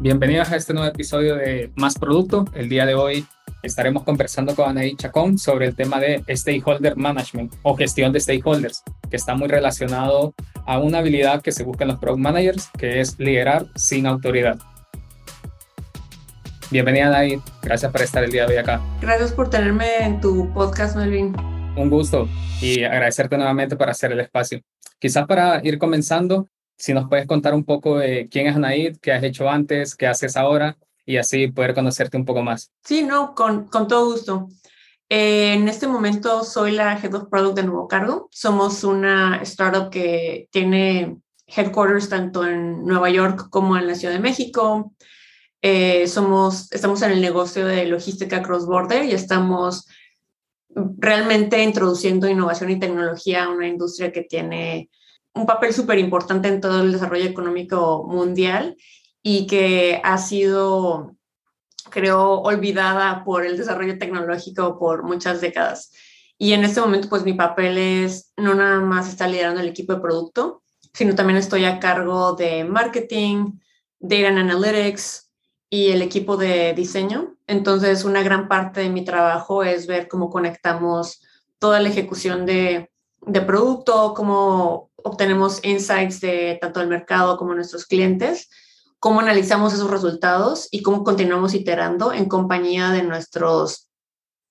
Bienvenidos a este nuevo episodio de Más Producto. El día de hoy estaremos conversando con Anaí Chacón sobre el tema de Stakeholder Management o gestión de stakeholders, que está muy relacionado a una habilidad que se busca en los product managers, que es liderar sin autoridad. Bienvenida Anaí, gracias por estar el día de hoy acá. Gracias por tenerme en tu podcast, Melvin. Un gusto y agradecerte nuevamente por hacer el espacio. Quizás para ir comenzando, si nos puedes contar un poco de quién es Anaid, qué has hecho antes, qué haces ahora y así poder conocerte un poco más. Sí, no, con, con todo gusto. Eh, en este momento soy la Head of Product de Nuevo Cargo. Somos una startup que tiene headquarters tanto en Nueva York como en la Ciudad de México. Eh, somos, estamos en el negocio de logística cross-border y estamos realmente introduciendo innovación y tecnología a una industria que tiene un papel súper importante en todo el desarrollo económico mundial y que ha sido, creo, olvidada por el desarrollo tecnológico por muchas décadas. Y en este momento, pues mi papel es no nada más estar liderando el equipo de producto, sino también estoy a cargo de marketing, data and analytics y el equipo de diseño. Entonces, una gran parte de mi trabajo es ver cómo conectamos toda la ejecución de, de producto, cómo obtenemos insights de tanto el mercado como nuestros clientes, cómo analizamos esos resultados y cómo continuamos iterando en compañía de nuestros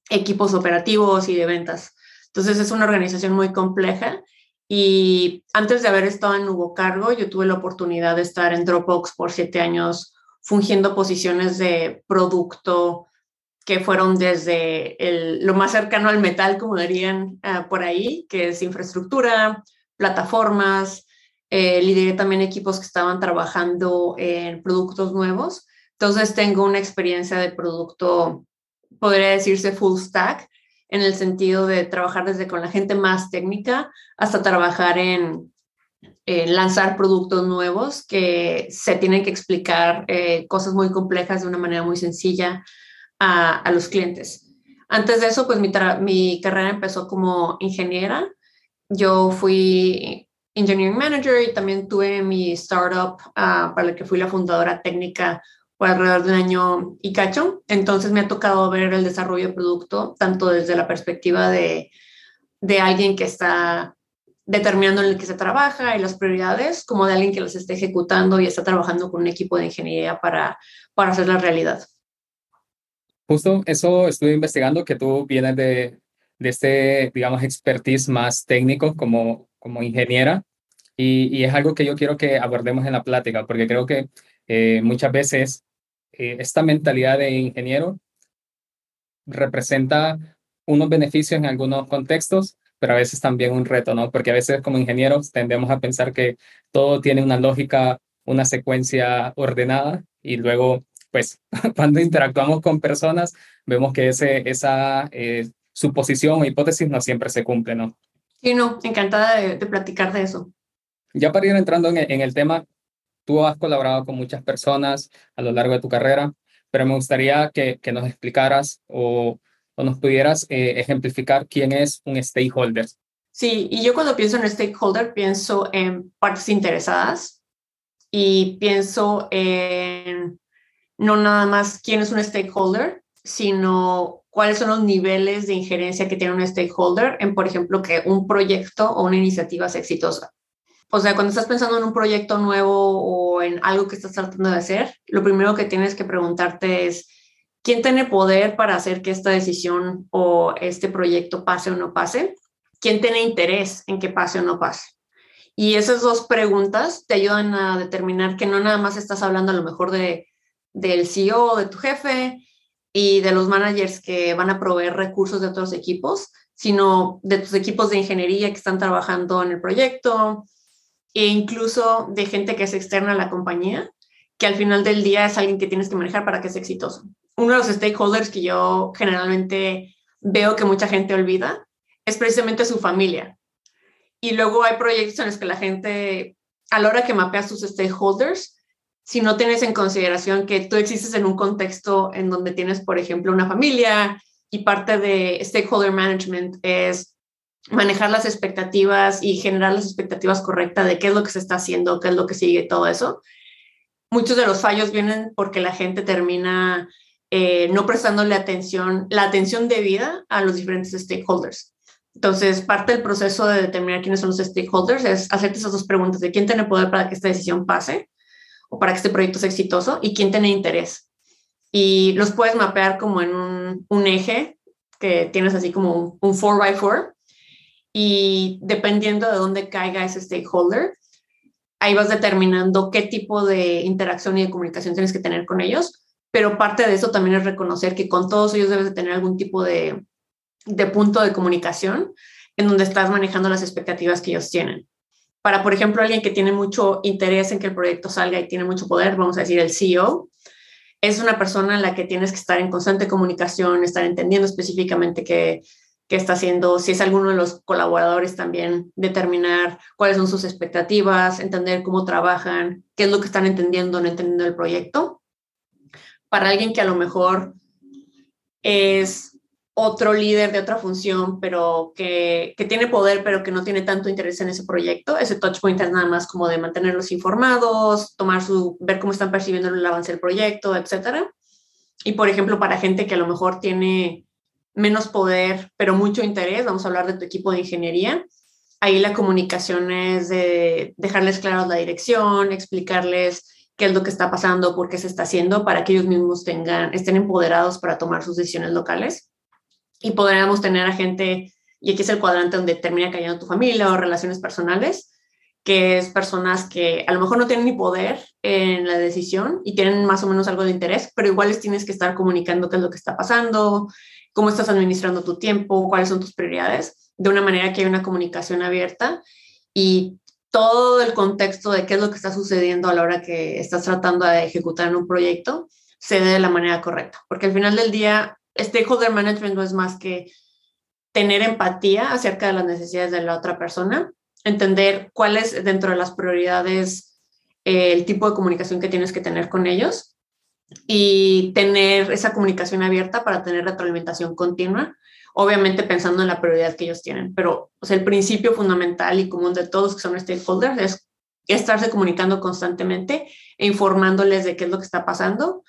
equipos operativos y de ventas. Entonces es una organización muy compleja y antes de haber estado en Nuevo Cargo, yo tuve la oportunidad de estar en Dropbox por siete años fungiendo posiciones de producto que fueron desde lo más cercano al metal, como dirían ah, por ahí, que es infraestructura, plataformas, eh, lideré también equipos que estaban trabajando en productos nuevos. Entonces tengo una experiencia de producto, podría decirse full stack, en el sentido de trabajar desde con la gente más técnica hasta trabajar en, lanzar productos nuevos que se tienen que explicar eh, cosas muy complejas de una manera muy sencilla a, a los clientes. Antes de eso, pues mi, mi carrera empezó como ingeniera yo fui engineering manager y también tuve mi startup ah, para la que fui la fundadora técnica por alrededor de un año y cacho. Entonces me ha tocado ver el desarrollo de producto tanto desde la perspectiva de, de alguien que está determinando en el que se trabaja y las prioridades, como de alguien que las esté ejecutando y está trabajando con un equipo de ingeniería para, para hacer la realidad. Justo eso estuve investigando, que tú vienes de, de este, digamos, expertise más técnico como, como ingeniera. Y, es algo que yo quiero que abordemos en la plática, porque creo que eh, muchas veces eh, esta mentalidad de ingeniero representa unos beneficios en algunos contextos, pero a veces también un reto, ¿no? Porque a veces como ingenieros tendemos a pensar que todo tiene una lógica, una secuencia ordenada y luego, pues, cuando interactuamos con personas, vemos que ese, esa eh, su posición o hipótesis no siempre se cumple, ¿no? Sí, no, encantada de, platicar de eso. Ya para ir entrando en, el tema, tú has colaborado con muchas personas a lo largo de tu carrera, pero me gustaría que, que nos explicaras o, o nos pudieras eh, ejemplificar quién es un stakeholder. Sí, y yo cuando pienso en stakeholder pienso en partes interesadas y pienso en no nada más quién es un stakeholder, sino cuáles son los niveles de injerencia que tiene un stakeholder en, por ejemplo, que un proyecto o una iniciativa sea exitosa. O sea, cuando estás pensando en un proyecto nuevo o en algo que estás tratando de hacer, lo primero que tienes que preguntarte es, ¿quién tiene poder para hacer que esta decisión o este proyecto pase o no pase? ¿Quién tiene interés en que pase o no pase? Y esas dos preguntas te ayudan a determinar que no nada más estás hablando a lo mejor de, del CEO, de tu jefe, y de los managers que van a proveer recursos de otros equipos, sino de tus equipos de ingeniería que están trabajando en el proyecto e incluso de gente que es externa a la compañía, que al final del día es alguien que tienes que manejar para que sea exitoso. Uno de los stakeholders que yo generalmente veo que mucha gente olvida es precisamente su familia. Y luego hay proyectos en los que la gente, a la hora que mapea sus stakeholders, si no tienes en consideración que tú existes en un contexto en donde tienes, por ejemplo, una familia y parte de stakeholder management es manejar las expectativas y generar las expectativas correctas de qué es lo que se está haciendo, qué es lo que sigue, todo eso. Muchos de los fallos vienen porque la gente termina eh, no prestándole atención, la atención debida a los diferentes stakeholders. Entonces, parte del proceso de determinar quiénes son los stakeholders es hacerte esas dos preguntas de quién tiene poder para que esta decisión pase o para que este proyecto sea exitoso y quién tiene interés. Y los puedes mapear como en un, eje que tienes así como un 4x4 y dependiendo de dónde caiga ese stakeholder, ahí vas determinando qué tipo de interacción y de comunicación tienes que tener con ellos, pero parte de eso también es reconocer que con todos ellos debes de tener algún tipo de, de punto de comunicación en donde estás manejando las expectativas que ellos tienen. Para, por ejemplo, alguien que tiene mucho interés en que el proyecto salga y tiene mucho poder, vamos a decir el CEO, es una persona en la que tienes que estar en constante comunicación, estar entendiendo específicamente qué, qué está haciendo, si es alguno de los colaboradores también, determinar cuáles son sus expectativas, entender cómo trabajan, qué es lo que están entendiendo o no entendiendo el proyecto. Para alguien que a lo mejor es otro líder de otra función, pero que, que, tiene poder, pero que no tiene tanto interés en ese proyecto. Ese touch point es nada más como de mantenerlos informados, tomar su, ver cómo están percibiendo el avance del proyecto, etcétera. Y por ejemplo, para gente que a lo mejor tiene menos poder, pero mucho interés, vamos a hablar de tu equipo de ingeniería. Ahí la comunicación es de dejarles claros la dirección, explicarles qué es lo que está pasando, por qué se está haciendo, para que ellos mismos tengan, estén empoderados para tomar sus decisiones locales. Y podríamos tener a gente, y aquí es el cuadrante donde termina cayendo tu familia o relaciones personales, que es personas que a lo mejor no tienen ni poder en la decisión y tienen más o menos algo de interés, pero igual les tienes que estar comunicando qué es lo que está pasando, cómo estás administrando tu tiempo, cuáles son tus prioridades, de una manera que hay una comunicación abierta y todo el contexto de qué es lo que está sucediendo a la hora que estás tratando de ejecutar un proyecto se dé de la manera correcta. Porque al final del día, stakeholder management no es más que tener empatía acerca de las necesidades de la otra persona, entender cuál es dentro de las prioridades eh, el tipo de comunicación que tienes que tener con ellos y tener esa comunicación abierta para tener retroalimentación continua, obviamente pensando en la prioridad que ellos tienen. Pero el principio fundamental y común de todos que son stakeholders es estarse comunicando constantemente e informándoles de qué es lo que está pasando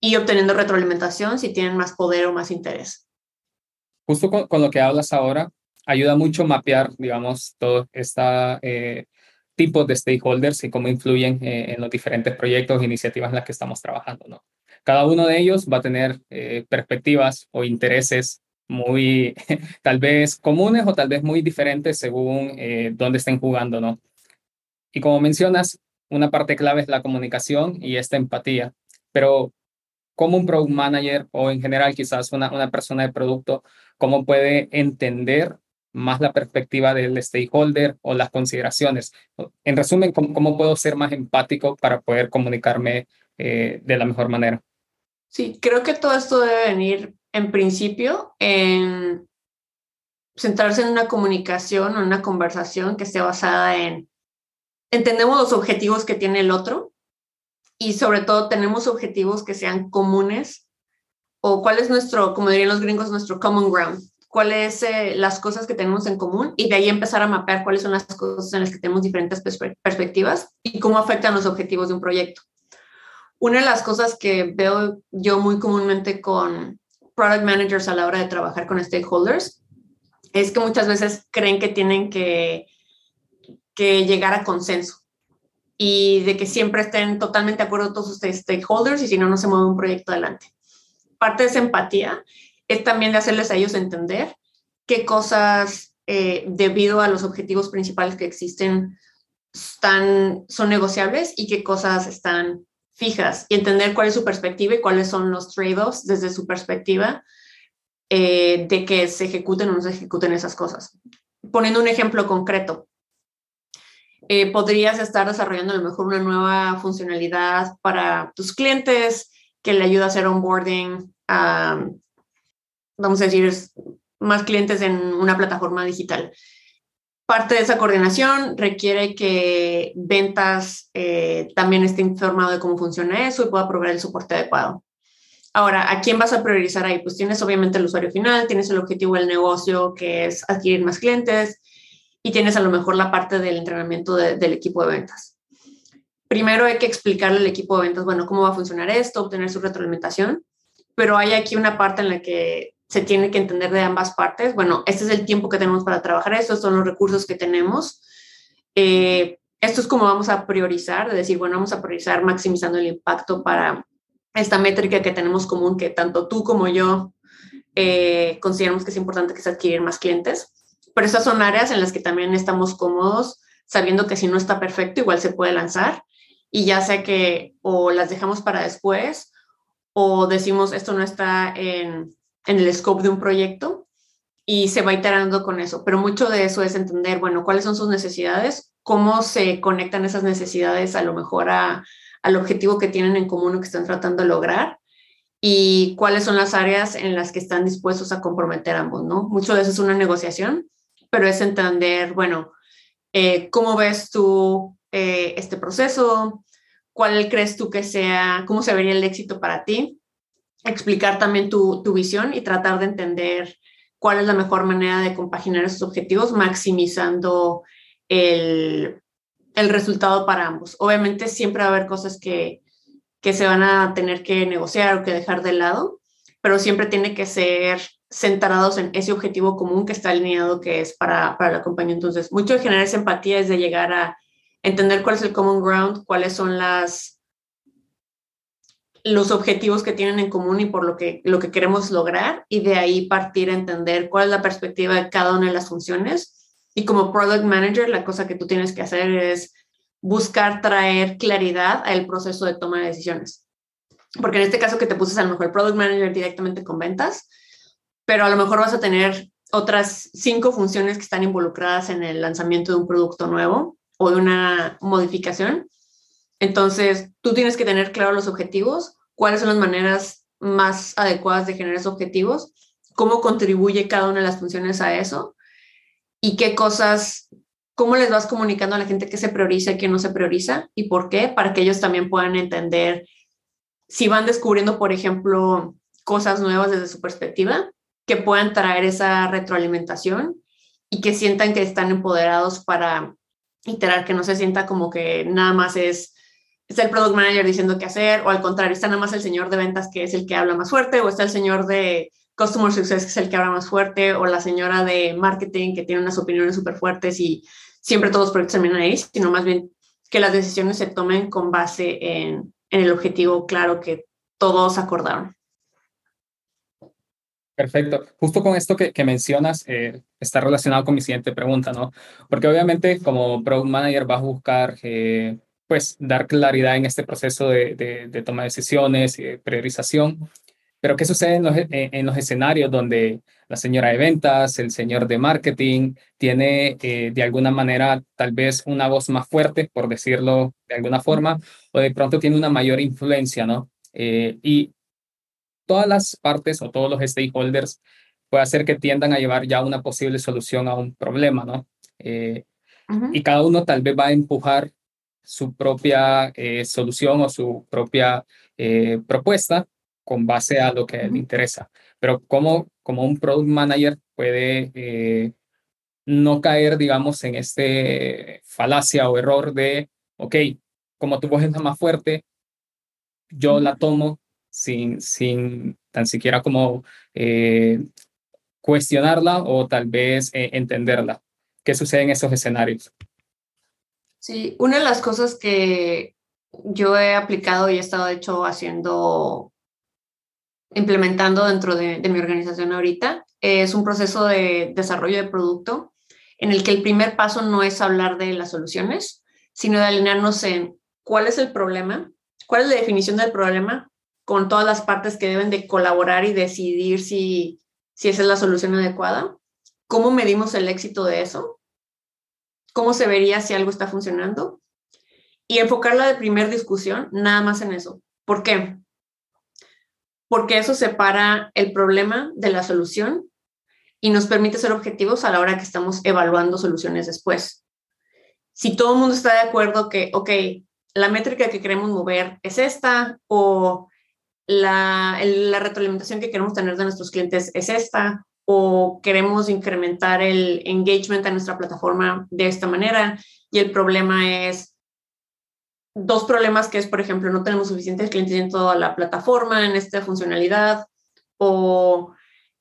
y obteniendo retroalimentación si tienen más poder o más interés. Justo con, lo que hablas ahora, ayuda mucho mapear, digamos, todo esta eh, de stakeholders y cómo influyen eh, en los diferentes proyectos e iniciativas en las que estamos trabajando. ¿no? Cada uno de ellos va a tener eh, perspectivas o intereses muy, tal vez comunes o tal vez muy diferentes según eh, dónde estén jugando, ¿no? Y como mencionas, una parte clave es la comunicación y esta empatía, pero como un product manager o en general quizás una, una persona de producto, cómo puede entender más la perspectiva del stakeholder o las consideraciones. En resumen, ¿cómo, puedo ser más empático para poder comunicarme eh, de la mejor manera? Sí, creo que todo esto debe venir en principio en centrarse en una comunicación o una conversación que esté basada en entendemos los objetivos que tiene el otro y sobre todo tenemos objetivos que sean comunes o cuál es nuestro, como dirían los gringos, nuestro common ground cuáles eh, las cosas que tenemos en común y de ahí empezar a mapear cuáles son las cosas en las que tenemos diferentes perspectivas y cómo afectan los objetivos de un proyecto. Una de las cosas que veo yo muy comúnmente con product managers a la hora de trabajar con stakeholders es que muchas veces creen que tienen que, que llegar a consenso y de que siempre estén totalmente de acuerdo todos sus stakeholders y si no, no se mueve un proyecto adelante. Parte de esa empatía es también de hacerles a ellos entender qué cosas, eh, debido a los objetivos principales que existen, están, son negociables y qué cosas están fijas y entender cuál es su perspectiva y cuáles son los trade-offs desde su perspectiva eh, de que se ejecuten o no se ejecuten esas cosas. Poniendo un ejemplo concreto, eh, podrías estar desarrollando a lo mejor una nueva funcionalidad para tus clientes que le ayuda a hacer onboarding a vamos a decir, más clientes en una plataforma digital. Parte de esa coordinación requiere que ventas eh, también esté informado de cómo funciona eso y pueda proveer el soporte adecuado. Ahora, ¿a quién vas a priorizar ahí? Pues tienes obviamente el usuario final, tienes el objetivo del negocio que es adquirir más clientes y tienes a lo mejor la parte del entrenamiento del equipo de ventas. Primero hay que explicarle al equipo de ventas, bueno, cómo va a funcionar esto, obtener su retroalimentación, pero hay aquí una parte en la que se tiene que entender de ambas partes. Bueno, este es el tiempo que tenemos para trabajar, estos son los recursos que tenemos. Eh, esto es como vamos a priorizar, de decir, bueno, vamos a priorizar maximizando el impacto para esta métrica que tenemos común, que tanto tú como yo eh, consideramos que es importante que se adquirir más clientes. Pero estas son áreas en las que también estamos cómodos, sabiendo que si no está perfecto, igual se puede lanzar. Y ya sea que o las dejamos para después o decimos esto no está en, en el scope de un proyecto y se va iterando con eso. Pero mucho de eso es entender, bueno, cuáles son sus necesidades, cómo se conectan esas necesidades a lo mejor a, al objetivo que tienen en común o que están tratando de lograr y cuáles son las áreas en las que están dispuestos a comprometer ambos, ¿no? Mucho de eso es una negociación, pero es entender, bueno, eh, ¿cómo ves tú eh, este proceso? ¿Cuál crees tú que sea, cómo se vería el éxito para ti? Explicar también tu, tu visión y tratar de entender cuál es la mejor manera de compaginar esos objetivos, maximizando el, el resultado para ambos. Obviamente siempre va a haber cosas que, que se van a tener que negociar o que dejar de lado, pero siempre tiene que ser centrados en ese objetivo común que está alineado que es para, para la compañía. Entonces, mucho de generar esa empatía es de llegar a entender cuál es el common ground, cuáles son las los objetivos que tienen en común y por lo que, lo que queremos lograr y de ahí partir a entender cuál es la perspectiva de cada una de las funciones y como product manager, la cosa que tú tienes que hacer es buscar traer claridad al proceso de toma de decisiones. Porque en este caso que te puse a lo mejor product manager directamente con ventas, pero a lo mejor vas a tener otras cinco funciones que están involucradas en el lanzamiento de un producto nuevo o de una modificación. Entonces, tú tienes que tener claro los objetivos, cuáles son las maneras más adecuadas de generar esos objetivos, cómo contribuye cada una de las funciones a eso y qué cosas, cómo les vas comunicando a la gente que se prioriza y qué no se prioriza y por qué, para que ellos también puedan entender si van descubriendo, por ejemplo, cosas nuevas desde su perspectiva, que puedan traer esa retroalimentación y que sientan que están empoderados para iterar, que no se sienta como que nada más es, es el product manager diciendo qué hacer, o al contrario, está nada más el señor de ventas que es el que habla más fuerte, o está el señor de Customer Success, que es el que habla más fuerte, o la señora de marketing, que tiene unas opiniones súper fuertes y siempre todos los proyectos terminan ahí, sino más bien que las decisiones se tomen con base en, en el objetivo claro que todos acordaron. Perfecto. Justo con esto que, mencionas, eh, está relacionado con mi siguiente pregunta, ¿no? Porque obviamente como Product Manager vas a buscar, eh, pues, dar claridad en este proceso de, de, toma de decisiones de priorización. Pero ¿qué sucede en los, eh, en los, escenarios donde la señora de ventas, el señor de marketing, tiene eh, de alguna manera tal vez una voz más fuerte, por decirlo de alguna forma, o de pronto tiene una mayor influencia, ¿no? Eh, y todas las partes o todos los stakeholders puede hacer que tiendan a llevar ya una posible solución a un problema, ¿no? Y cada uno tal vez va a empujar su propia solución o su propia propuesta con base a lo que le interesa. Pero como, como un product manager puede eh, no caer, digamos, en este falacia o error de, ok, como tu voz es la más fuerte, yo la tomo sin, sin tan siquiera como eh, cuestionarla o tal vez eh, entenderla. ¿Qué sucede en esos escenarios? Sí, una de las cosas que yo he aplicado y he estado, de hecho, haciendo implementando dentro de, mi organización ahorita. Es un proceso de desarrollo de producto en el que el primer paso no es hablar de las soluciones, sino de alinearnos en cuál es el problema, cuál es la definición del problema con todas las partes que deben de colaborar y decidir si, si esa es la solución adecuada, cómo medimos el éxito de eso, cómo se vería si algo está funcionando y enfocarla de primer discusión nada más en eso. ¿Por qué? porque eso separa el problema de la solución y nos permite ser objetivos a la hora que estamos evaluando soluciones después. Si todo el mundo está de acuerdo que, ok, la métrica que queremos mover es esta o la, la retroalimentación que queremos tener de nuestros clientes es esta, o queremos incrementar el engagement a nuestra plataforma de esta manera. Y el problema es dos problemas que es, por ejemplo, no tenemos suficientes clientes en toda la plataforma, en esta funcionalidad, o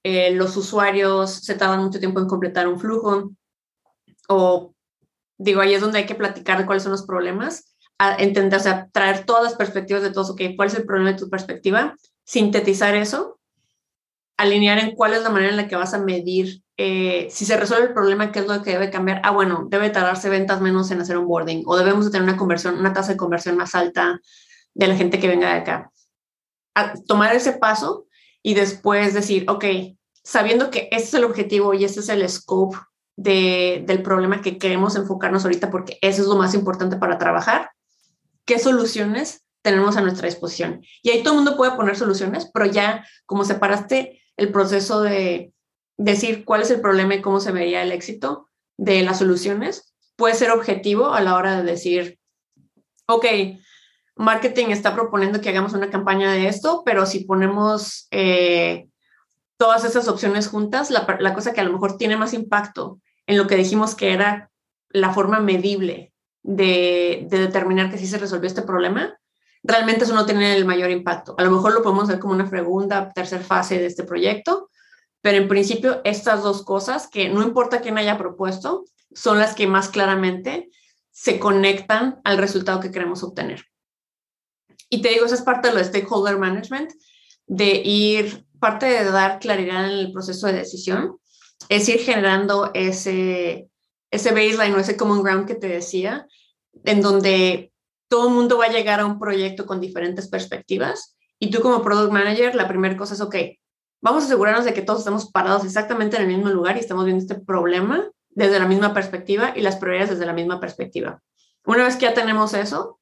eh, los usuarios se tardan mucho tiempo en completar un flujo, o digo, ahí es donde hay que platicar de cuáles son los problemas, entender, o sea, traer todas las perspectivas de todos, ok, ¿cuál es el problema de tu perspectiva? Sintetizar eso, alinear en cuál es la manera en la que vas a medir eh, si se resuelve el problema, qué es lo que debe cambiar. Ah, bueno, debe tardarse ventas menos en hacer un boarding o debemos de tener una conversión, una tasa de conversión más alta de la gente que venga de acá. tomar ese paso y después decir, ok, sabiendo que este es el objetivo y este es el scope de, del problema que queremos enfocarnos ahorita porque eso es lo más importante para trabajar, ¿qué soluciones tenemos a nuestra disposición? Y ahí todo el mundo puede poner soluciones, pero ya como separaste el proceso de decir cuál es el problema y cómo se vería el éxito de las soluciones, puede ser objetivo a la hora de decir, ok, marketing está proponiendo que hagamos una campaña de esto, pero si ponemos eh, todas esas opciones juntas, la, la, cosa que a lo mejor tiene más impacto en lo que dijimos que era la forma medible de, de determinar que sí se resolvió este problema, realmente eso no tiene el mayor impacto. A lo mejor lo podemos ver como una segunda, tercera fase de este proyecto, pero en principio estas dos cosas, que no importa quién haya propuesto, son las que más claramente se conectan al resultado que queremos obtener. Y te digo, esa es parte de lo de stakeholder management, de ir, parte de dar claridad en el proceso de decisión, es ir generando ese, ese baseline o ese common ground que te decía, en donde todo el mundo va a llegar a un proyecto con diferentes perspectivas y tú como product manager, la primera cosa es, ok, vamos a asegurarnos de que todos estamos parados exactamente en el mismo lugar y estamos viendo este problema desde la misma perspectiva y las prioridades desde la misma perspectiva. Una vez que ya tenemos eso,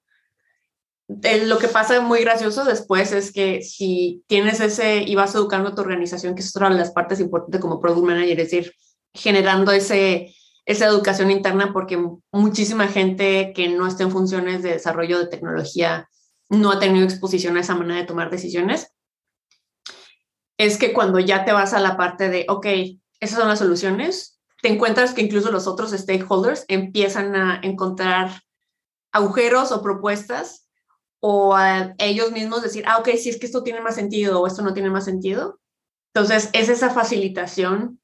lo que pasa muy gracioso después es que si tienes ese y vas educando a tu organización, que es otra de las partes importantes como product manager, es decir, generando ese, esa educación interna porque muchísima gente que no está en funciones de desarrollo de tecnología no ha tenido exposición a esa manera de tomar decisiones es que cuando ya te vas a la parte de, ok, esas son las soluciones, te encuentras que incluso los otros stakeholders empiezan a encontrar agujeros o propuestas o a ellos mismos decir, ah, ok, si es que esto tiene más sentido o esto no tiene más sentido. Entonces, es esa facilitación,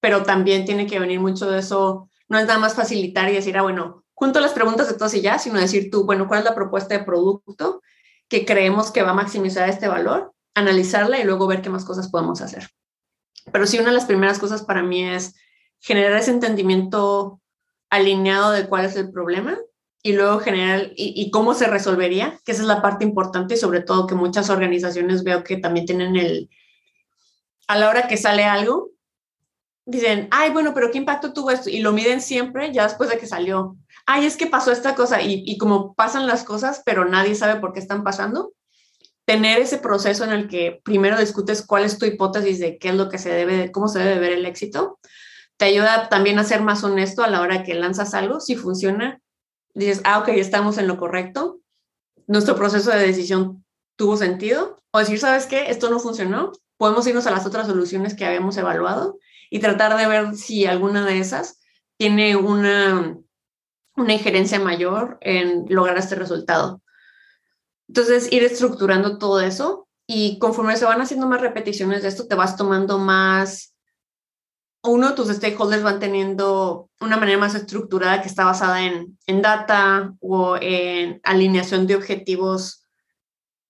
pero también tiene que venir mucho de eso. No es nada más facilitar y decir, ah, bueno, junto las preguntas de todos y ya, sino decir tú, bueno, ¿cuál es la propuesta de producto que creemos que va a maximizar este valor? analizarla y luego ver qué más cosas podemos hacer. Pero sí, una de las primeras cosas para mí es generar ese entendimiento alineado de cuál es el problema y luego generar y, cómo se resolvería, que esa es la parte importante y sobre todo que muchas organizaciones veo que también tienen el, a la hora que sale algo, dicen, ay, bueno, pero ¿qué impacto tuvo esto? Y lo miden siempre ya después de que salió. Ay, es que pasó esta cosa y, y como pasan las cosas, pero nadie sabe por qué están pasando, tener ese proceso en el que primero discutes cuál es tu hipótesis de qué es lo que se debe, cómo se debe ver el éxito, te ayuda también a ser más honesto a la hora que lanzas algo. Si funciona, dices, ah, ok, estamos en lo correcto. Nuestro proceso de decisión tuvo sentido. O decir, ¿sabes qué? Esto no funcionó. Podemos irnos a las otras soluciones que habíamos evaluado y tratar de ver si alguna de esas tiene una, una injerencia mayor en lograr este resultado. Entonces, ir estructurando todo eso y conforme se van haciendo más repeticiones de esto, te vas tomando más, uno, tus stakeholders van teniendo una manera más estructurada que está basada en, en data o en alineación de objetivos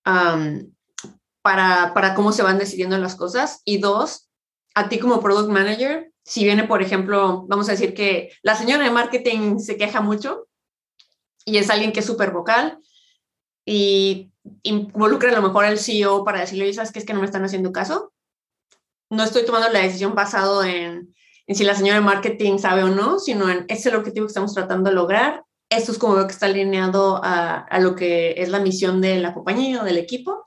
para, para cómo se van decidiendo las cosas. Y dos, a ti como product manager, si viene, por ejemplo, vamos a decir que la señora de marketing se queja mucho y es alguien que es súper vocal y involucra a lo mejor al CEO para decirle, ¿sabes qué es que no me están haciendo caso? No estoy tomando la decisión basado en, en si la señora de marketing sabe o no, sino en ese es el objetivo que estamos tratando de lograr. Esto es como veo que está alineado a, a lo que es la misión de la compañía o del equipo.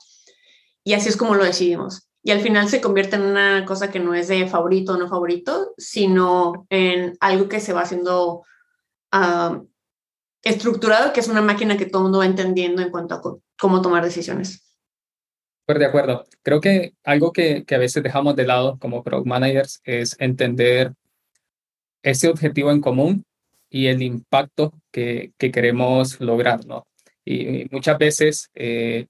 Y así es como lo decidimos. Y al final se convierte en una cosa que no es de favorito o no favorito, sino en algo que se va haciendo uh, estructurado, que es una máquina que todo el mundo va entendiendo en cuanto a cómo tomar decisiones. Pues de acuerdo. Creo que algo que, que a veces dejamos de lado como product managers es entender ese objetivo en común y el impacto que, que queremos lograr, ¿no? Y, muchas veces eh,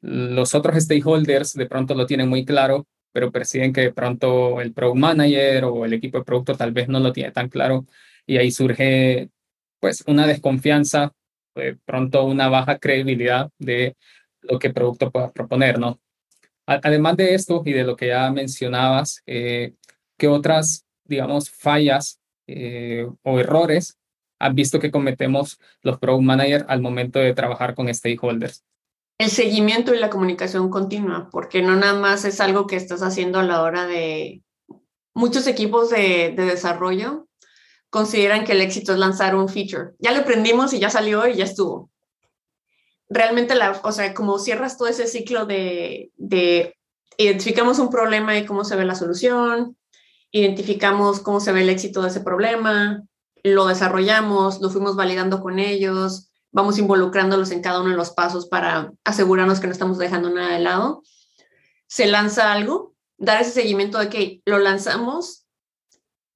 los otros stakeholders de pronto lo tienen muy claro, pero perciben que de pronto el product manager o el equipo de producto tal vez no lo tiene tan claro y ahí surge pues una desconfianza, de pronto una baja credibilidad de lo que el producto pueda proponer, ¿no? Además de esto y de lo que ya mencionabas, eh, ¿qué otras, digamos, fallas eh, o errores has visto que cometemos los product managers al momento de trabajar con stakeholders? El seguimiento y la comunicación continua, porque no nada más es algo que estás haciendo a la hora de... Muchos equipos de, desarrollo consideran que el éxito es lanzar un feature. Ya lo aprendimos y ya salió y ya estuvo. Realmente, la, o sea, como cierras todo ese ciclo de, de identificamos un problema y cómo se ve la solución, identificamos cómo se ve el éxito de ese problema, lo desarrollamos, lo fuimos validando con ellos, vamos involucrándolos en cada uno de los pasos para asegurarnos que no estamos dejando nada de lado. Se lanza algo, dar ese seguimiento de que lo lanzamos,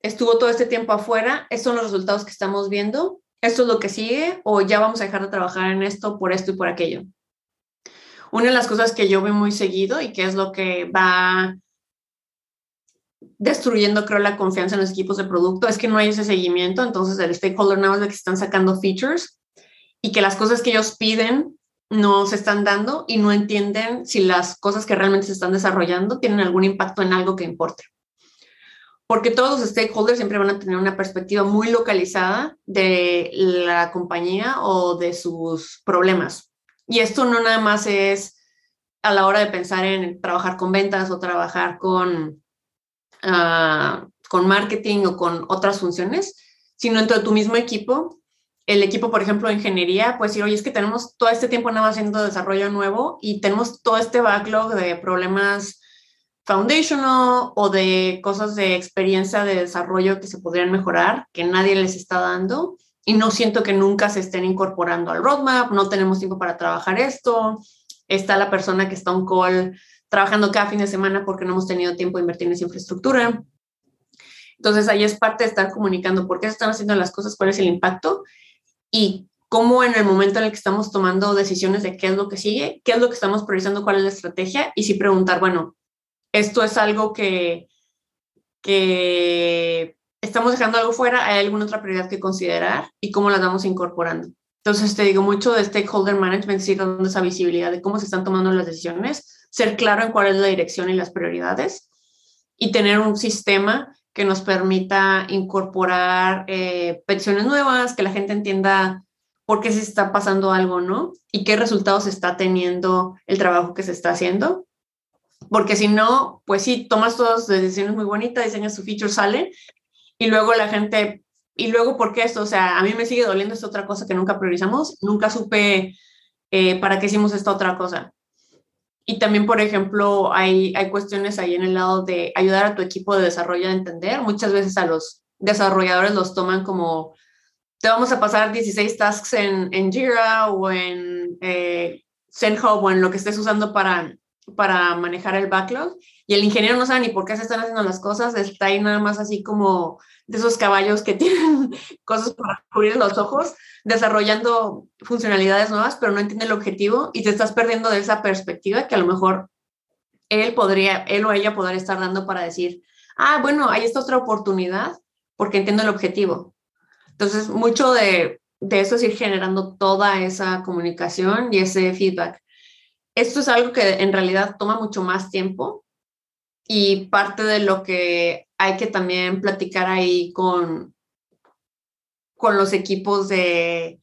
estuvo todo este tiempo afuera, estos son los resultados que estamos viendo, esto es lo que sigue o ya vamos a dejar de trabajar en esto por esto y por aquello. Una de las cosas que yo veo muy seguido y que es lo que va destruyendo, creo, la confianza en los equipos de producto es que no hay ese seguimiento. Entonces, el stakeholder nada más de que están sacando features y que las cosas que ellos piden no se están dando y no entienden si las cosas que realmente se están desarrollando tienen algún impacto en algo que importe. Porque todos los stakeholders siempre van a tener una perspectiva muy localizada de la compañía o de sus problemas. Y esto no nada más es a la hora de pensar en trabajar con ventas o trabajar con, uh, con marketing o con otras funciones, sino dentro de tu mismo equipo el equipo, por ejemplo, de ingeniería, pues decir, oye, es que tenemos todo este tiempo nada más haciendo desarrollo nuevo y tenemos todo este backlog de problemas foundational o de cosas de experiencia de desarrollo que se podrían mejorar, que nadie les está dando y no siento que nunca se estén incorporando al roadmap, no tenemos tiempo para trabajar esto, está la persona que está un call trabajando cada fin de semana porque no hemos tenido tiempo de invertir en esa infraestructura. Entonces ahí es parte de estar comunicando por qué se están haciendo las cosas, cuál es el impacto y cómo en el momento en el que estamos tomando decisiones de qué es lo que sigue, qué es lo que estamos priorizando, cuál es la estrategia y si preguntar, bueno, esto es algo que, que estamos dejando algo fuera, hay alguna otra prioridad que considerar y cómo las vamos incorporando. Entonces, te digo mucho de stakeholder management, sí, dando esa visibilidad de cómo se están tomando las decisiones, ser claro en cuál es la dirección y las prioridades y tener un sistema que nos permita incorporar eh, peticiones nuevas, que la gente entienda por qué se está pasando algo, ¿no? Y qué resultados está teniendo el trabajo que se está haciendo. Porque si no, pues sí, tomas todas decisiones muy bonitas, diseñas su feature, sale, y luego la gente, y luego, ¿por qué esto? O sea, a mí me sigue doliendo esta otra cosa que nunca priorizamos, nunca supe eh, para qué hicimos esta otra cosa. Y también, por ejemplo, hay, hay cuestiones ahí en el lado de ayudar a tu equipo de desarrollo a entender. Muchas veces a los desarrolladores los toman como, te vamos a pasar 16 tasks en, en Jira o en eh, ZenHub o en lo que estés usando para, para manejar el backlog. Y el ingeniero no sabe ni por qué se están haciendo las cosas, está ahí nada más así como de esos caballos que tienen cosas para cubrir los ojos, desarrollando funcionalidades nuevas, pero no entiende el objetivo y te estás perdiendo de esa perspectiva que a lo mejor él podría, él o ella podría estar dando para decir, ah, bueno, hay esta otra oportunidad porque entiendo el objetivo. Entonces, mucho de, de eso es ir generando toda esa comunicación y ese feedback. Esto es algo que en realidad toma mucho más tiempo y parte de lo que hay que también platicar ahí con, con los equipos de,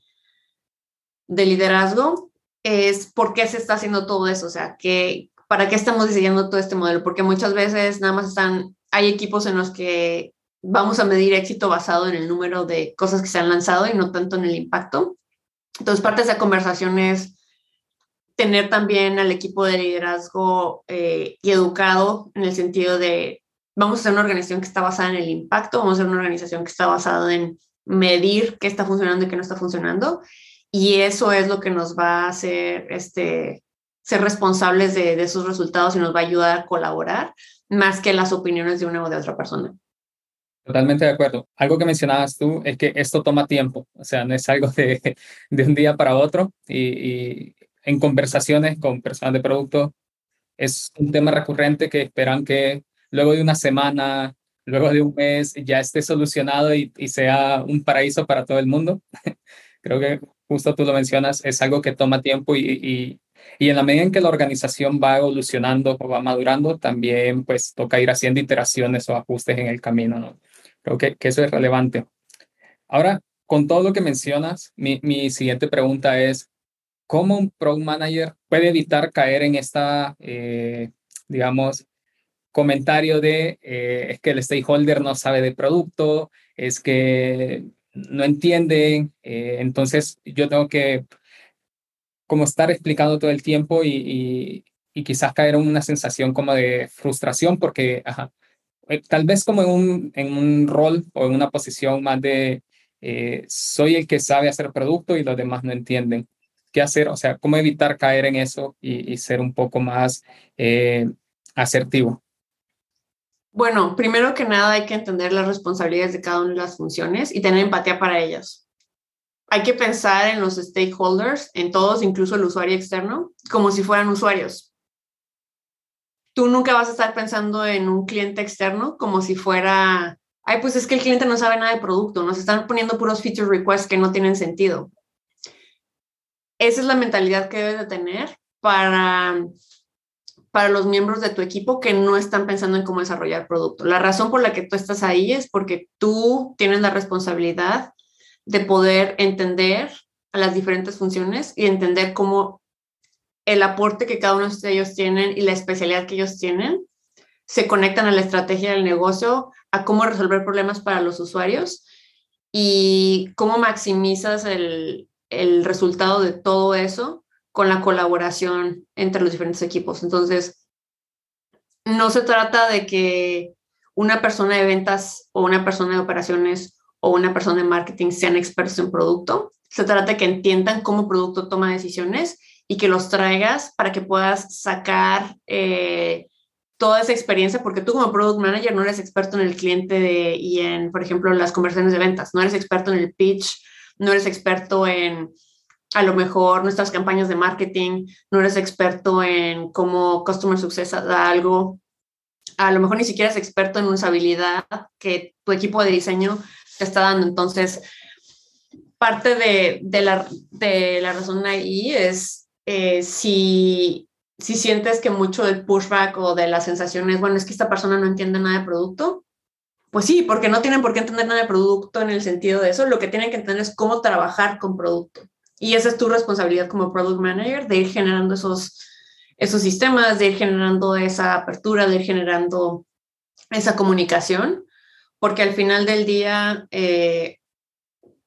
de liderazgo es por qué se está haciendo todo eso, o sea, que, para qué estamos diseñando todo este modelo, porque muchas veces nada más están, hay equipos en los que vamos a medir éxito basado en el número de cosas que se han lanzado y no tanto en el impacto. Entonces, parte de esa conversación es tener también al equipo de liderazgo eh, y educado en el sentido de vamos a ser una organización que está basada en el impacto, vamos a ser una organización que está basada en medir qué está funcionando y qué no está funcionando. Y eso es lo que nos va a hacer este, ser responsables de, de esos resultados y nos va a ayudar a colaborar más que las opiniones de una o de otra persona. Totalmente de acuerdo. Algo que mencionabas tú es que esto toma tiempo, o sea, no es algo de, de un día para otro y, y, en conversaciones con personas de producto es un tema recurrente que esperan que luego de una semana, luego de un mes ya esté solucionado y, y sea un paraíso para todo el mundo. Creo que justo tú lo mencionas, es algo que toma tiempo y, y, y, en la medida en que la organización va evolucionando o va madurando, también pues toca ir haciendo iteraciones o ajustes en el camino, ¿no? Creo que, que eso es relevante. Ahora, con todo lo que mencionas, mi, mi siguiente pregunta es, ¿cómo un Product Manager puede evitar caer en esta, eh, digamos, comentario de eh, es que el stakeholder no sabe de producto, es que no entienden, eh, entonces yo tengo que como estar explicando todo el tiempo y, y, y, quizás caer en una sensación como de frustración porque ajá, eh, tal vez como en un, en un rol o en una posición más de eh, soy el que sabe hacer producto y los demás no entienden. ¿Qué hacer? O sea, ¿cómo evitar caer en eso y, y ser un poco más eh, asertivo? Bueno, primero que nada hay que entender las responsabilidades de cada una de las funciones y tener empatía para ellas. Hay que pensar en los stakeholders, en todos, incluso el usuario externo, como si fueran usuarios. Tú nunca vas a estar pensando en un cliente externo como si fuera, ay, pues es que el cliente no sabe nada de producto, nos están poniendo puros feature requests que no tienen sentido. Esa es la mentalidad que debes de tener para para los miembros de tu equipo que no están pensando en cómo desarrollar producto. La razón por la que tú estás ahí es porque tú tienes la responsabilidad de poder entender las diferentes funciones y entender cómo el aporte que cada uno de ellos tienen y la especialidad que ellos tienen se conectan a la estrategia del negocio, a cómo resolver problemas para los usuarios y cómo maximizas el, el resultado de todo eso con la colaboración entre los diferentes equipos. Entonces, no se trata de que una persona de ventas o una persona de operaciones o una persona de marketing sean expertos en producto. Se trata de que entiendan cómo producto toma decisiones y que los traigas para que puedas sacar eh, toda esa experiencia, porque tú como product manager no eres experto en el cliente de, y en, por ejemplo, las conversaciones de ventas, no eres experto en el pitch, no eres experto en a lo mejor nuestras campañas de marketing, no eres experto en cómo Customer Success da algo, a lo mejor ni siquiera eres experto en usabilidad que tu equipo de diseño te está dando. Entonces, parte de, la, razón ahí es eh, si, si sientes que mucho del pushback o de la sensación es, bueno, es que esta persona no entiende nada de producto, pues sí, porque no tienen por qué entender nada de producto en el sentido de eso, lo que tienen que entender es cómo trabajar con producto. Y esa es tu responsabilidad como product manager, de ir generando esos, esos sistemas, de ir generando esa apertura, de ir generando esa comunicación, porque al final del día, eh,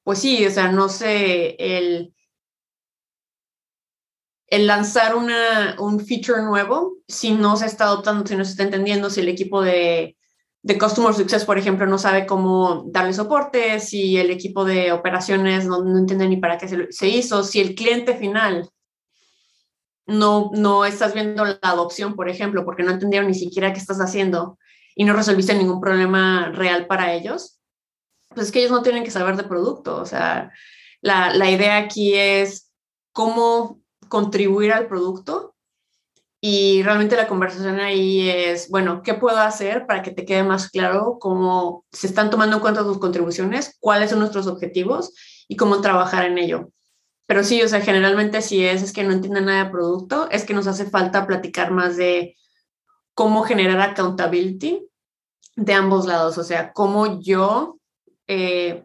pues sí, o sea, no sé, el, el lanzar una, un feature nuevo, si no se está adoptando, si no se está entendiendo, si el equipo de, de Customer Success, por ejemplo, no sabe cómo darle soporte, si el equipo de operaciones no, entiende ni para qué se, se, hizo, si el cliente final no, no estás viendo la adopción, por ejemplo, porque no entendieron ni siquiera qué estás haciendo y no resolviste ningún problema real para ellos, pues es que ellos no tienen que saber de producto. O sea, la, la idea aquí es cómo contribuir al producto y realmente la conversación ahí es, bueno, ¿qué puedo hacer para que te quede más claro cómo se están tomando en cuenta tus contribuciones, cuáles son nuestros objetivos y cómo trabajar en ello? Pero sí, o sea, generalmente si es, es que no entienden nada de producto, es que nos hace falta platicar más de cómo generar accountability de ambos lados, o sea, cómo yo eh,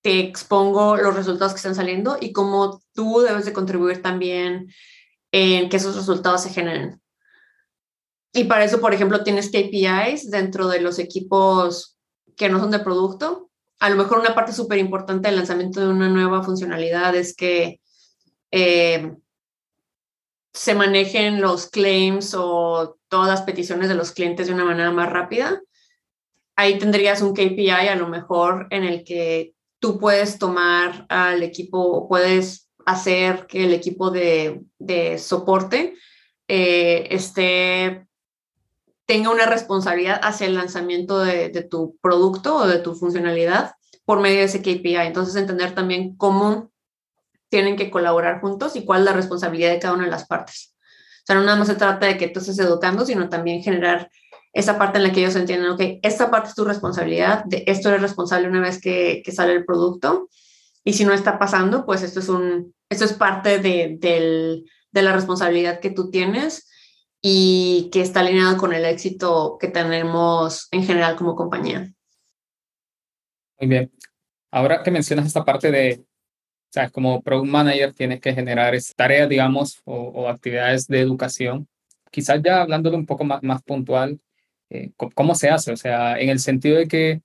te expongo los resultados que están saliendo y cómo tú debes de contribuir también en que esos resultados se generen. Y para eso, por ejemplo, tienes KPIs dentro de los equipos que no son de producto. A lo mejor una parte súper importante del lanzamiento de una nueva funcionalidad es que eh, se manejen los claims o todas las peticiones de los clientes de una manera más rápida. Ahí tendrías un KPI a lo mejor en el que tú puedes tomar al equipo, puedes hacer que el equipo de, soporte eh, tenga una responsabilidad hacia el lanzamiento de, de, tu producto o de tu funcionalidad por medio de ese KPI. Entonces, entender también cómo tienen que colaborar juntos y cuál es la responsabilidad de cada una de las partes. O sea, no nada más se trata de que tú estés educando, sino también generar esa parte en la que ellos entienden, ok, esta parte es tu responsabilidad, de esto eres responsable una vez que sale el producto, y si no está pasando, pues esto es, un, esto es parte de, del, de la responsabilidad que tú tienes y que está alineado con el éxito que tenemos en general como compañía. Muy bien. Ahora que mencionas esta parte de, o sea, como Product Manager tienes que generar tareas, digamos, o, o, actividades de educación. Quizás ya hablándolo un poco más, más puntual, eh, ¿cómo se hace? O sea, en el sentido de que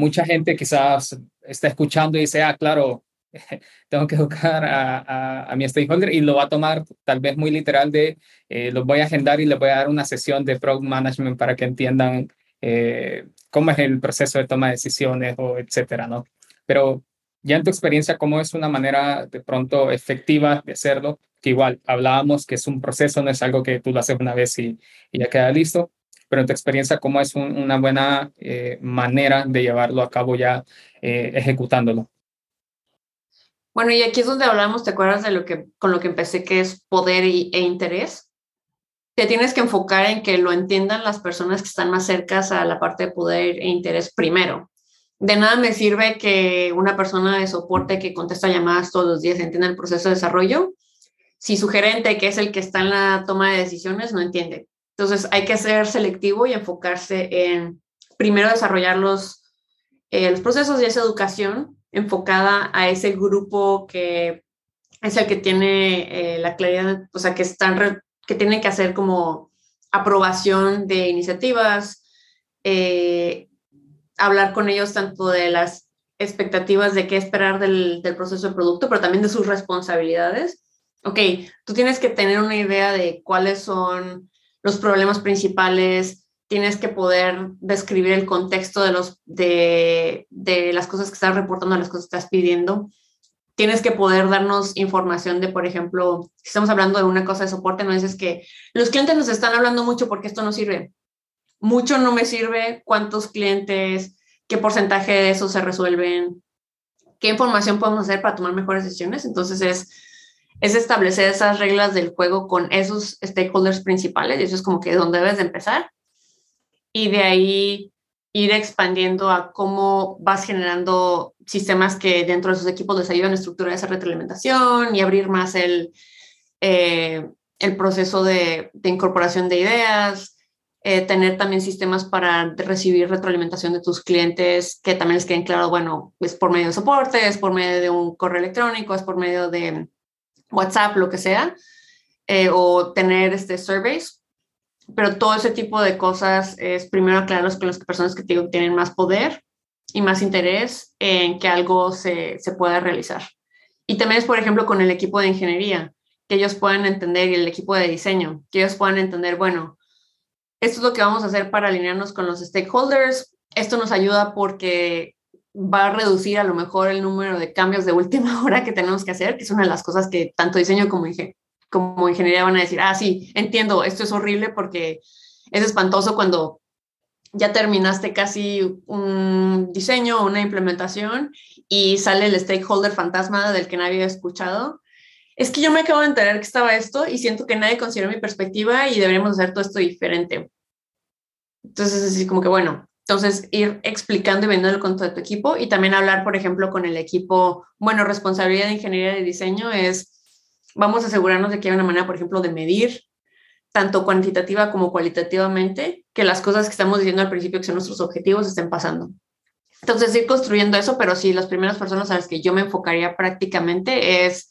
mucha gente quizás está escuchando y dice, ah, claro, tengo que educar a, a, mi stakeholder y lo va a tomar tal vez muy literal de, eh, los voy a agendar y les voy a dar una sesión de product management para que entiendan eh, cómo es el proceso de toma de decisiones o etcétera, ¿no? Pero ya en tu experiencia, ¿cómo es una manera de pronto efectiva de hacerlo? Que igual hablábamos que es un proceso, no es algo que tú lo haces una vez y ya queda listo, pero en tu experiencia, ¿cómo es una buena eh, manera de llevarlo a cabo ya eh, ejecutándolo? Bueno, y aquí es donde hablamos, ¿te acuerdas de lo que con lo que empecé, que es poder e interés? Te tienes que enfocar en que lo entiendan las personas que están más cercas a la parte de poder e interés primero. De nada me sirve que una persona de soporte que contesta llamadas todos los días entienda el proceso de desarrollo si su gerente, que es el que está en la toma de decisiones, no entiende. Entonces hay que ser selectivo y enfocarse en primero desarrollar los, eh, los procesos y esa educación enfocada a ese grupo que es el que tiene eh, la claridad, o sea, que están, que tienen que hacer como aprobación de iniciativas, eh, hablar con ellos tanto de las expectativas de qué esperar del, del proceso de producto, pero también de sus responsabilidades. Ok, tú tienes que tener una idea de cuáles son los problemas principales, tienes que poder describir el contexto de, los, de, de las cosas que estás reportando, las cosas que estás pidiendo. Tienes que poder darnos información de, por ejemplo, si estamos hablando de una cosa de soporte, no dices que los clientes nos están hablando mucho porque esto no sirve. Mucho no me sirve, cuántos clientes, qué porcentaje de eso se resuelven, qué información podemos hacer para tomar mejores decisiones. Entonces es es establecer esas reglas del juego con esos stakeholders principales y eso es como que donde debes de empezar. Y de ahí ir expandiendo a cómo vas generando sistemas que dentro de sus equipos les ayudan a estructurar esa retroalimentación y abrir más el, eh, el proceso de, incorporación de ideas, eh, tener también sistemas para recibir retroalimentación de tus clientes que también les queden claro, bueno, es por medio de soporte, es por medio de un correo electrónico, es por medio de WhatsApp, lo que sea, eh, o tener este surveys. Pero todo ese tipo de cosas es primero aclararlos con las personas que tienen más poder y más interés en que algo se, se pueda realizar. Y también es, por ejemplo, con el equipo de ingeniería, que ellos puedan entender, y el equipo de diseño, que ellos puedan entender, bueno, esto es lo que vamos a hacer para alinearnos con los stakeholders. Esto nos ayuda porque va a reducir a lo mejor el número de cambios de última hora que tenemos que hacer, que es una de las cosas que tanto diseño como, ingeniería van a decir, ah, sí, entiendo, esto es horrible porque es espantoso cuando ya terminaste casi un diseño o una implementación y sale el stakeholder fantasma del que nadie ha escuchado. Es que yo me acabo de enterar que estaba esto y siento que nadie consideró mi perspectiva y deberíamos hacer todo esto diferente. Entonces, es así como que, bueno, entonces, ir explicando y vendiendo el control de tu equipo y también hablar, por ejemplo, con el equipo, bueno, responsabilidad de ingeniería de diseño es, vamos a asegurarnos de que hay una manera, por ejemplo, de medir tanto cuantitativa como cualitativamente, que las cosas que estamos diciendo al principio, que son nuestros objetivos, estén pasando. Entonces, ir construyendo eso, pero sí, las primeras personas a las que yo me enfocaría prácticamente es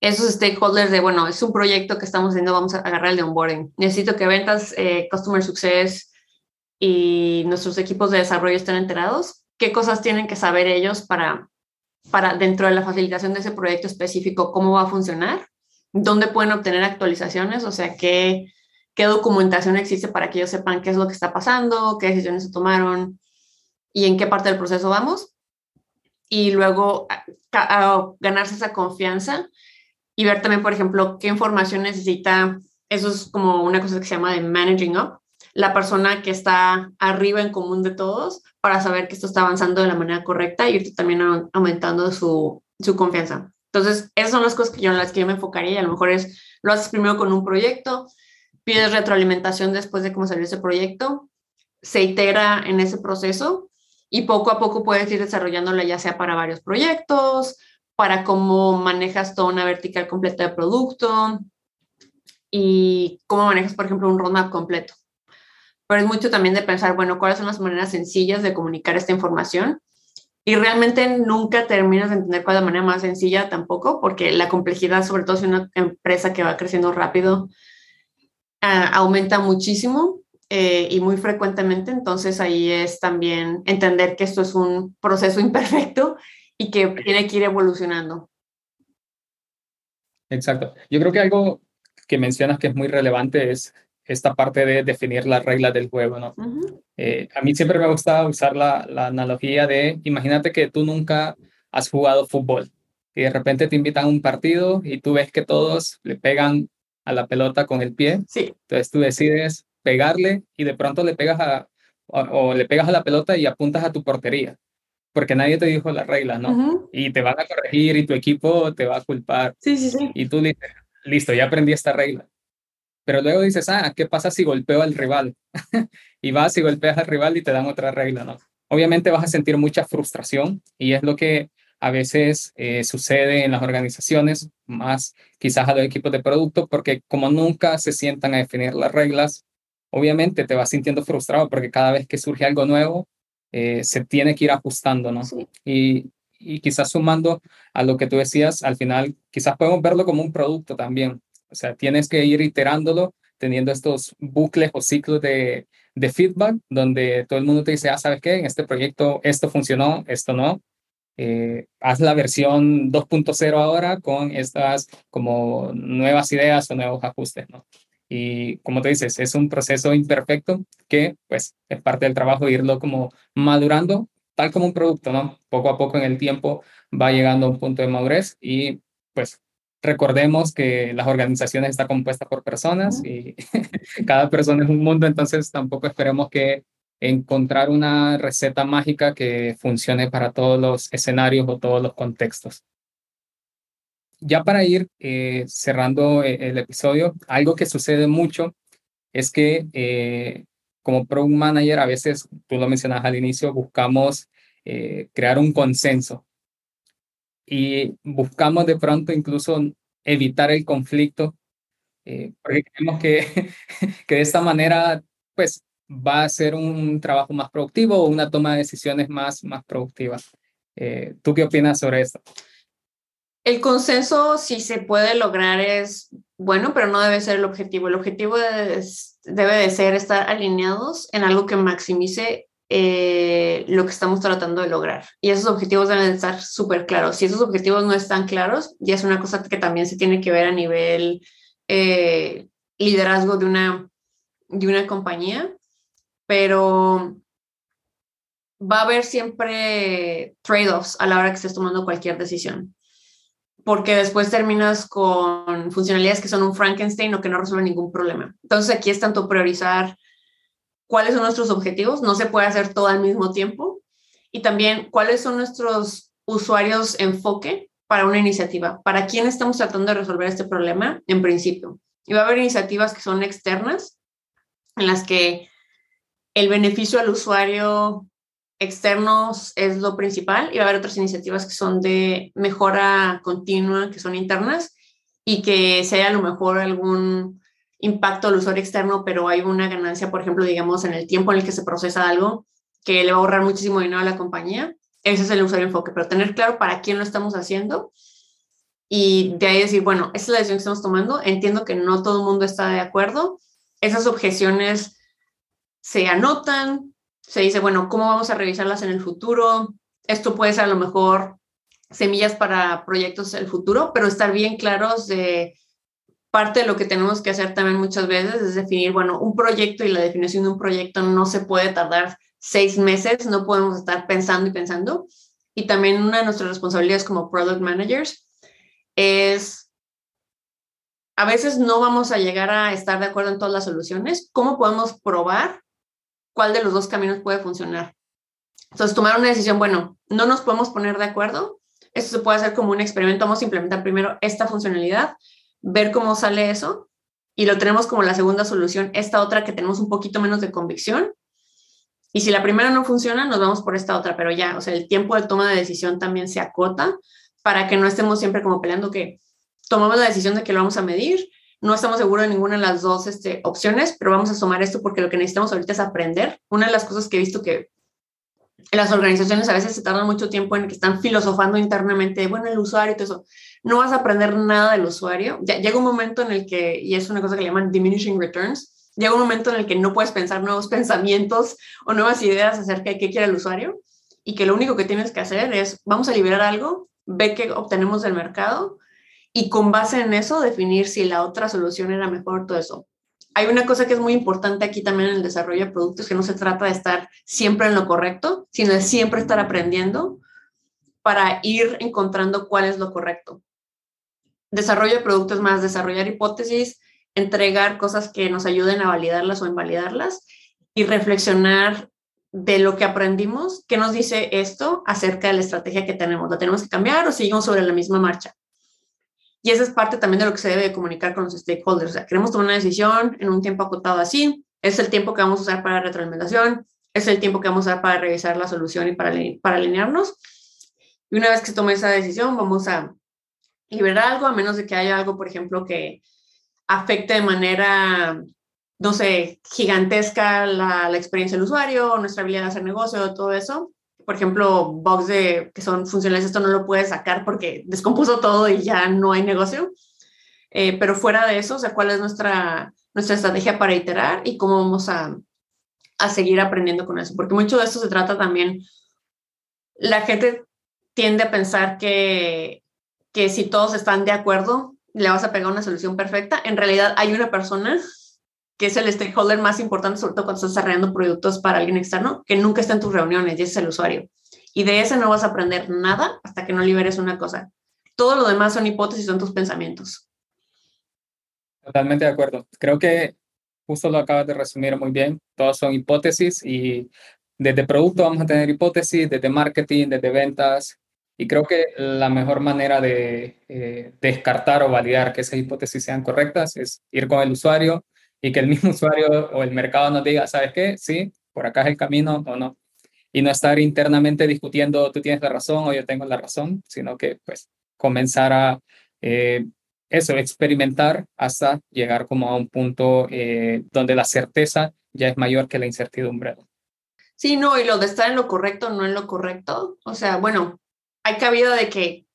esos stakeholders de, bueno, es un proyecto que estamos haciendo, vamos a agarrar el de onboarding. Necesito que ventas, eh, customer success, y nuestros equipos de desarrollo estén enterados, qué cosas tienen que saber ellos para, para dentro de la facilitación de ese proyecto específico, cómo va a funcionar, dónde pueden obtener actualizaciones, o sea, qué, qué documentación existe para que ellos sepan qué es lo que está pasando, qué decisiones se tomaron y en qué parte del proceso vamos. y luego ganarse esa confianza y ver también, por ejemplo, qué información necesita. Eso es como una cosa que se llama de managing up, la persona que está arriba en común de todos para saber que esto está avanzando de la manera correcta y ir también aumentando su, su confianza. Entonces, esas son las cosas que yo en las que yo me enfocaría. A lo mejor es, lo haces primero con un proyecto, pides retroalimentación después de cómo salió ese proyecto, se itera en ese proceso y poco a poco puedes ir desarrollándola ya sea para varios proyectos, para cómo manejas toda una vertical completa de producto y cómo manejas, por ejemplo, un roadmap completo. Pero es mucho también de pensar, bueno, cuáles son las maneras sencillas de comunicar esta información y realmente nunca terminas de entender cuál es la manera más sencilla tampoco, porque la complejidad, sobre todo si una empresa que va creciendo rápido, ah, aumenta muchísimo eh, y muy frecuentemente. Entonces ahí es también entender que esto es un proceso imperfecto y que tiene que ir evolucionando. Exacto. Yo creo que algo que mencionas que es muy relevante es esta parte de definir las reglas del juego, ¿no? Eh, a mí siempre me gusta usar la, la, analogía de, imagínate que tú nunca has jugado fútbol y de repente te invitan a un partido y tú ves que todos le pegan a la pelota con el pie. Sí. Entonces tú decides pegarle y de pronto le pegas a, o, le pegas a la pelota y apuntas a tu portería, porque nadie te dijo las reglas, ¿no? Y te van a corregir y tu equipo te va a culpar. Sí, sí, sí. Y tú dices, listo, ya aprendí esta regla. Pero luego dices, ah, ¿qué pasa si golpeo al rival? y vas y golpeas al rival y te dan otra regla, ¿no? Obviamente vas a sentir mucha frustración y es lo que a veces eh, sucede en las organizaciones, más quizás a los equipos de producto, porque como nunca se sientan a definir las reglas, obviamente te vas sintiendo frustrado porque cada vez que surge algo nuevo, eh, se tiene que ir ajustando, ¿no? Y, y quizás sumando a lo que tú decías, al final quizás podemos verlo como un producto también. O sea, tienes que ir iterándolo, teniendo estos bucles o ciclos de, feedback, donde todo el mundo te dice, ah, ¿sabes qué? En este proyecto esto funcionó, esto no. Eh, haz la versión 2.0 ahora con estas como nuevas ideas o nuevos ajustes. Y como te dices, es un proceso imperfecto que pues es parte del trabajo irlo como madurando, tal como un producto, ¿no? Poco a poco en el tiempo va llegando a un punto de madurez y pues Recordemos que las organizaciones están compuestas por personas y cada persona es un mundo, entonces tampoco esperemos que encontrar una receta mágica que funcione para todos los escenarios o todos los contextos. Ya para ir eh, cerrando eh, el episodio, algo que sucede mucho es que eh, como Product Manager a veces, tú lo mencionas al inicio, buscamos crear un consenso y buscamos de pronto incluso evitar el conflicto, eh, porque creemos que, que de esta manera, pues, va a ser un trabajo más productivo o una toma de decisiones más, más productiva. Eh, ¿Tú qué opinas sobre esto? El consenso, si se puede lograr, es bueno, pero no debe ser el objetivo. El objetivo debe de ser estar alineados en algo que maximice eh, lo que estamos tratando de lograr. Y esos objetivos deben estar súper claros. Si esos objetivos no están claros, ya es una cosa que también se tiene que ver a nivel eh, liderazgo de una, de una compañía, pero va a haber siempre trade-offs a la hora que estés tomando cualquier decisión. Porque después terminas con funcionalidades que son un Frankenstein o que no resuelven ningún problema. Entonces aquí es tanto priorizar cuáles son nuestros objetivos, no se puede hacer todo al mismo tiempo, y también cuáles son nuestros usuarios enfoque para una iniciativa, para quién estamos tratando de resolver este problema en principio. Y va a haber iniciativas que son externas, en las que el beneficio al usuario externo es lo principal, y va a haber otras iniciativas que son de mejora continua, que son internas, y que sea a lo mejor algún impacto al usuario externo, pero hay una ganancia, por ejemplo, digamos, en el tiempo en el que se procesa algo que le va a ahorrar muchísimo dinero a la compañía. Ese es el usuario enfoque, pero tener claro para quién lo estamos haciendo y de ahí decir, bueno, esta es la decisión que estamos tomando, entiendo que no todo el mundo está de acuerdo, esas objeciones se anotan, se dice, bueno, ¿cómo vamos a revisarlas en el futuro? Esto puede ser a lo mejor semillas para proyectos del futuro, pero estar bien claros de parte de lo que tenemos que hacer también muchas veces es definir, bueno, un proyecto y la definición de un proyecto no se puede tardar seis meses, no podemos estar pensando y pensando. y también una de nuestras responsabilidades como product managers es a veces no vamos a llegar a estar de acuerdo en todas las soluciones. ¿Cómo podemos probar cuál de los dos caminos puede funcionar? Entonces, tomar una decisión, bueno, no nos podemos poner de acuerdo. Esto se puede hacer como un experimento. Vamos a implementar primero esta funcionalidad, ver cómo sale eso y lo tenemos como la segunda solución, esta otra que tenemos un poquito menos de convicción. Y si la primera no funciona, nos vamos por esta otra, pero ya, o sea, el tiempo de toma de decisión también se acota para que no estemos siempre como peleando que tomamos la decisión de que lo vamos a medir, no estamos seguros de ninguna de las dos este, opciones, pero vamos a tomar esto porque lo que necesitamos ahorita es aprender. Una de las cosas que he visto que las organizaciones a veces se tardan mucho tiempo en que están filosofando internamente, bueno, el usuario y todo eso. No vas a aprender nada del usuario. Ya, llega un momento en el que, y es una cosa que llaman diminishing returns, llega un momento en el que no puedes pensar nuevos pensamientos o nuevas ideas acerca de qué quiere el usuario y que lo único que tienes que hacer es, vamos a liberar algo, ve qué obtenemos del mercado y con base en eso definir si la otra solución era mejor, todo eso hay una cosa que es muy importante aquí también en el desarrollo de productos, que no se trata de estar siempre en lo correcto, sino de siempre estar aprendiendo para ir encontrando cuál es lo correcto. Desarrollo de productos más desarrollar hipótesis, entregar cosas que nos ayuden a validarlas o invalidarlas y reflexionar de lo que aprendimos, qué nos dice esto acerca de la estrategia que tenemos. ¿La tenemos que cambiar o seguimos sobre la misma marcha? Y esa es parte también de lo que se debe comunicar con los stakeholders. O sea, queremos tomar una decisión en un tiempo acotado así, es el tiempo que vamos a usar para retroalimentación, es el tiempo que vamos a usar para revisar la solución y para, para alinearnos. Y una vez que se tome esa decisión, vamos a liberar algo, a menos de que haya algo, por ejemplo, que afecte de manera, no sé, gigantesca la, experiencia del usuario, nuestra habilidad de hacer negocio, todo eso por ejemplo, bugs de, que son funcionales, esto no lo puedes sacar porque descompuso todo y ya no hay negocio. Eh, pero fuera de eso, o sea, ¿cuál es nuestra, nuestra estrategia para iterar y cómo vamos a, a seguir aprendiendo con eso? Porque mucho de esto se trata también, la gente tiende a pensar que, que si todos están de acuerdo, le vas a pegar una solución perfecta. En realidad hay una persona que es el stakeholder más importante, sobre todo cuando estás desarrollando productos para alguien externo, que nunca está en tus reuniones y es el usuario. Y de ese no vas a aprender nada hasta que no liberes una cosa. Todo lo demás son hipótesis, son tus pensamientos. Totalmente de acuerdo. Creo que justo lo acabas de resumir muy bien. Todos son hipótesis y desde producto vamos a tener hipótesis, desde marketing, desde ventas. Y creo que la mejor manera de eh, descartar o validar que esas hipótesis sean correctas es ir con el usuario, y que el mismo usuario o el mercado nos diga, ¿sabes qué? Sí, por acá es el camino o no. Y no estar internamente discutiendo, tú tienes la razón o yo tengo la razón, sino que pues comenzar a eh, eso, experimentar hasta llegar como a un punto eh, donde la certeza ya es mayor que la incertidumbre. Sí, no, y lo de estar en lo correcto, no en lo correcto. O sea, bueno, hay cabida de que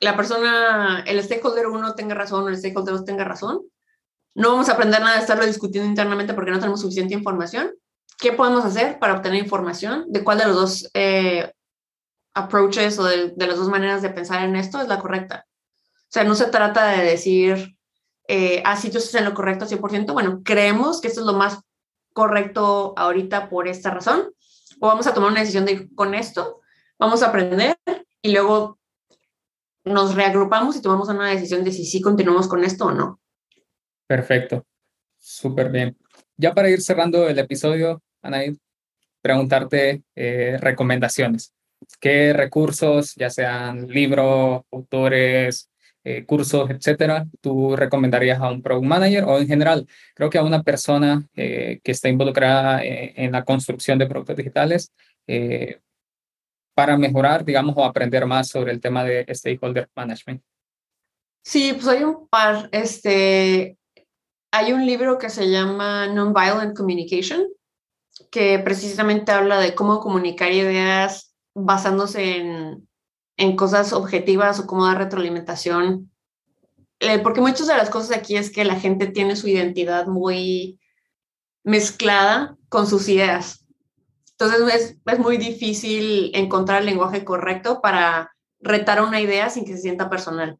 la persona, el stakeholder uno tenga razón o el stakeholder dos tenga razón, no vamos a aprender nada de estarlo discutiendo internamente porque no tenemos suficiente información. ¿Qué podemos hacer para obtener información de cuál de los dos eh, approaches o de, las dos maneras de pensar en esto es la correcta? O sea, no se trata de decir, eh, ah, si tú estás en lo correcto 100%, bueno, creemos que esto es lo más correcto ahorita por esta razón, o vamos a tomar una decisión de con esto, vamos a aprender y luego nos reagrupamos y tomamos una decisión de si sí continuamos con esto o no. Perfecto, súper bien. Ya para ir cerrando el episodio, Anaid, preguntarte eh, recomendaciones. ¿Qué recursos, ya sean libros, autores, eh, cursos, etcétera, tú recomendarías a un product manager o en general, creo que a una persona eh, que está involucrada en, la construcción de productos digitales para mejorar, digamos, o aprender más sobre el tema de stakeholder management? Sí, pues hay un par. Este, hay un libro que se llama Nonviolent Communication, que precisamente habla de cómo comunicar ideas basándose en, en cosas objetivas o cómo dar retroalimentación. Eh, porque muchas de las cosas aquí es que la gente tiene su identidad muy mezclada con sus ideas. Entonces es, es muy difícil encontrar el lenguaje correcto para retar una idea sin que se sienta personal.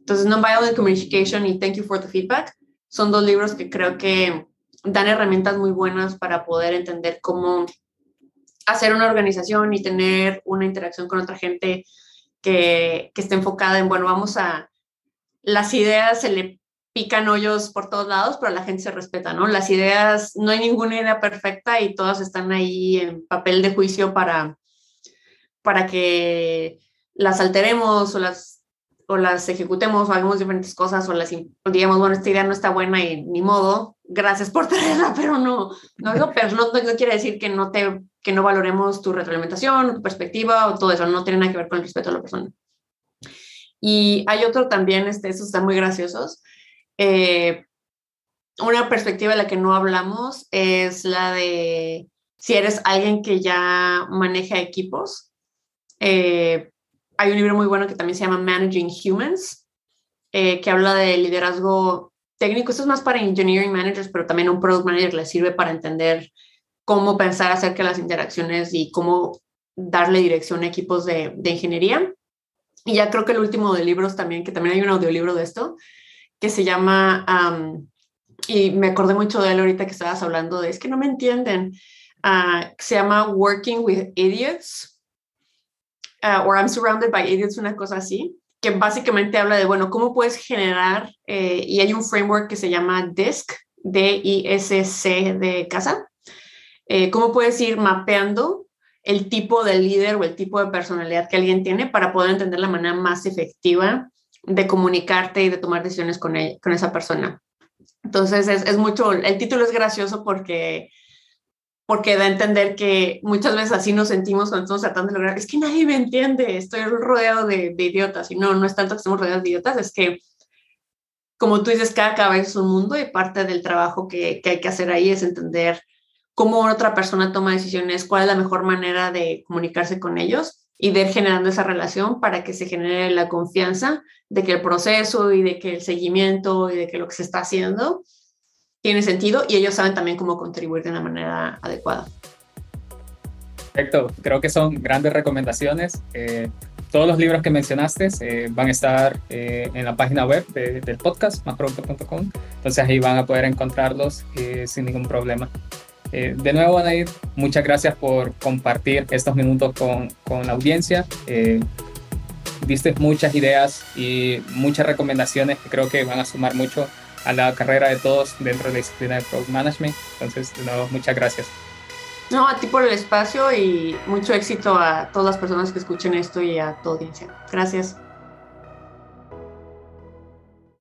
Entonces, Nonviolent Communication y Thank You for the Feedback son dos libros que creo que dan herramientas muy buenas para poder entender cómo hacer una organización y tener una interacción con otra gente que, que esté enfocada en, bueno, vamos a, las ideas se le pican hoyos por todos lados, pero la gente se respeta, ¿no? Las ideas, no hay ninguna idea perfecta y todas están ahí en papel de juicio para, para que las alteremos o las, o las ejecutemos o hagamos diferentes cosas o las digamos, bueno, esta idea no está buena y ni modo, gracias por traerla, pero no, no, no, pero no, no quiere decir que no, te, que no valoremos tu retroalimentación, tu perspectiva o todo eso, no tiene nada que ver con el respeto a la persona. Y hay otro también, este, estos están muy graciosos. Eh, una perspectiva de la que no hablamos es la de si eres alguien que ya maneja equipos. Eh, hay un libro muy bueno que también se llama Managing Humans, eh, que habla de liderazgo técnico. Esto es más para engineering managers, pero también un product manager le sirve para entender cómo pensar acerca de las interacciones y cómo darle dirección a equipos de, de ingeniería. Y ya creo que el último de libros también, que también hay un audiolibro de esto, que se llama, y me acordé mucho de él ahorita que estabas hablando de, es que no me entienden, uh, se llama Working with Idiots, uh, or I'm Surrounded by Idiots, una cosa así, que básicamente habla de, bueno, cómo puedes generar, eh, y hay un framework que se llama DISC, D-I-S-C de casa, eh, cómo puedes ir mapeando el tipo de líder o el tipo de personalidad que alguien tiene para poder entender la manera más efectiva de comunicarte y de tomar decisiones con, con esa persona. Entonces es, es, mucho, el título es gracioso porque, porque da a entender que muchas veces así nos sentimos cuando estamos tratando de lograr, es que nadie me entiende, estoy rodeado de, de idiotas y no, no es tanto que estemos rodeados de idiotas, es que como tú dices, cada cabeza es un mundo y parte del trabajo que, que hay que hacer ahí es entender cómo otra persona toma decisiones, cuál es la mejor manera de comunicarse con ellos y de ir generando esa relación para que se genere la confianza de que el proceso y de que el seguimiento y de que lo que se está haciendo tiene sentido y ellos saben también cómo contribuir de una manera adecuada. Perfecto, creo que son grandes recomendaciones. Eh, todos los libros que mencionaste eh, van a estar eh, en la página web del podcast, másproducto.com, entonces ahí van a poder encontrarlos sin ningún problema. Eh, de nuevo, Anaid, muchas gracias por compartir estos minutos con, con la audiencia. Eh, diste muchas ideas y muchas recomendaciones que creo que van a sumar mucho a la carrera de todos dentro de la disciplina de Product Management. Entonces, de nuevo, muchas gracias. No, a ti por el espacio y mucho éxito a todas las personas que escuchen esto y a tu audiencia. Gracias.